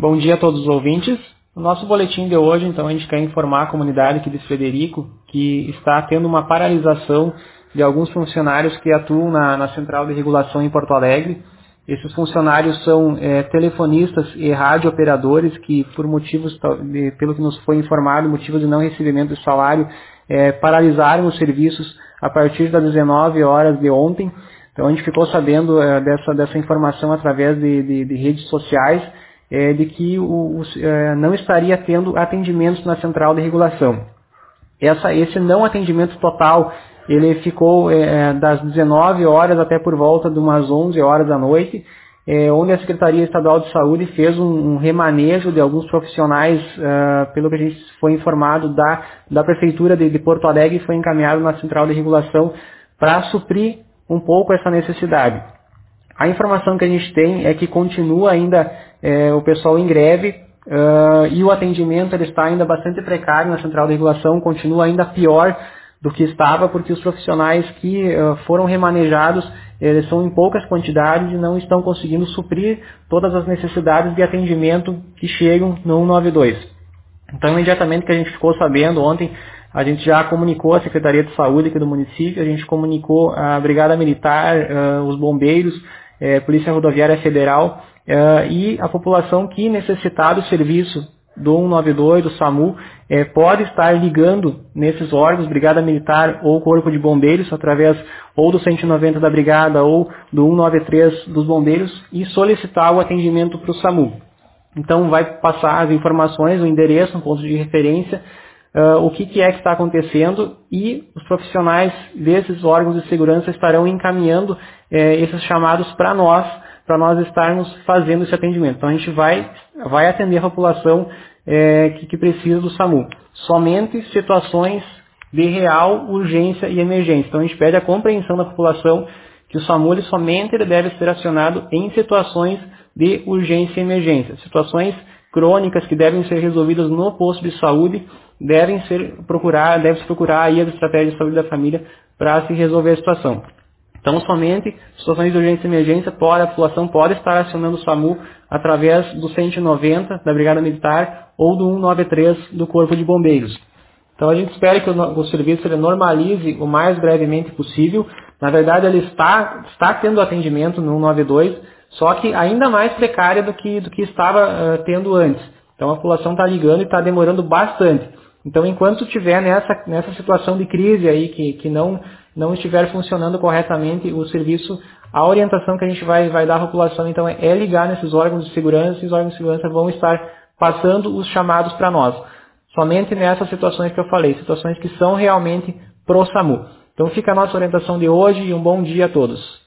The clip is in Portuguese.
Bom dia a todos os ouvintes. No nosso boletim de hoje, então, a gente quer informar a comunidade aqui de Frederico que está tendo uma paralisação de alguns funcionários que atuam na, na Central de Regulação em Porto Alegre. Esses funcionários são é, telefonistas e radiooperadores que, por motivos, de, pelo que nos foi informado, motivos de não recebimento de salário, é, paralisaram os serviços a partir das 19 horas de ontem. Então a gente ficou sabendo é, dessa, dessa informação através de, de, de redes sociais é, de que o, o, é, não estaria tendo atendimentos na central de regulação. Essa, esse não atendimento total, ele ficou é, das 19 horas até por volta de umas 11 horas da noite, é, onde a Secretaria Estadual de Saúde fez um, um remanejo de alguns profissionais, uh, pelo que a gente foi informado da, da Prefeitura de, de Porto Alegre, foi encaminhado na central de regulação para suprir um pouco essa necessidade. A informação que a gente tem é que continua ainda é, o pessoal em greve uh, e o atendimento ele está ainda bastante precário na central de regulação, continua ainda pior do que estava, porque os profissionais que uh, foram remanejados eles são em poucas quantidades e não estão conseguindo suprir todas as necessidades de atendimento que chegam no 192. Então, imediatamente que a gente ficou sabendo ontem, a gente já comunicou a Secretaria de Saúde aqui do município, a gente comunicou a Brigada Militar, uh, os bombeiros, é, Polícia Rodoviária Federal é, e a população que necessitar do serviço do 192, do SAMU, é, pode estar ligando nesses órgãos, Brigada Militar ou Corpo de Bombeiros, através ou do 190 da Brigada ou do 193 dos Bombeiros e solicitar o atendimento para o SAMU. Então vai passar as informações, o endereço, um ponto de referência, uh, o que, que, é que está acontecendo e os profissionais desses órgãos de segurança estarão encaminhando uh, esses chamados para nós, para nós estarmos fazendo esse atendimento. Então a gente vai, vai atender a população uh, que, que precisa do SAMU. Somente situações de real urgência e emergência. Então a gente pede a compreensão da população que o SAMU ele somente ele deve ser acionado em situações de urgência e emergência, situações crônicas que devem ser resolvidas no posto de saúde devem ser procurar, deve se procurar aí as estratégias de saúde da família para se resolver a situação. Então, somente situações de urgência e emergência, pode, a população pode estar acionando o SAMU através do 190 da Brigada Militar ou do 193 do Corpo de Bombeiros. Então, a gente espera que o, o serviço ele normalize o mais brevemente possível. Na verdade, ele está, está tendo atendimento no 192, só que ainda mais precária do que, do que estava uh, tendo antes. Então, a população está ligando e está demorando bastante. Então, enquanto estiver nessa, nessa situação de crise aí, que, que não, não estiver funcionando corretamente o serviço, a orientação que a gente vai, vai dar à população, então, é, é ligar nesses órgãos de segurança, e os órgãos de segurança vão estar passando os chamados para nós. Somente nessas situações que eu falei, situações que são realmente pro SAMU. Então fica a nossa orientação de hoje e um bom dia a todos.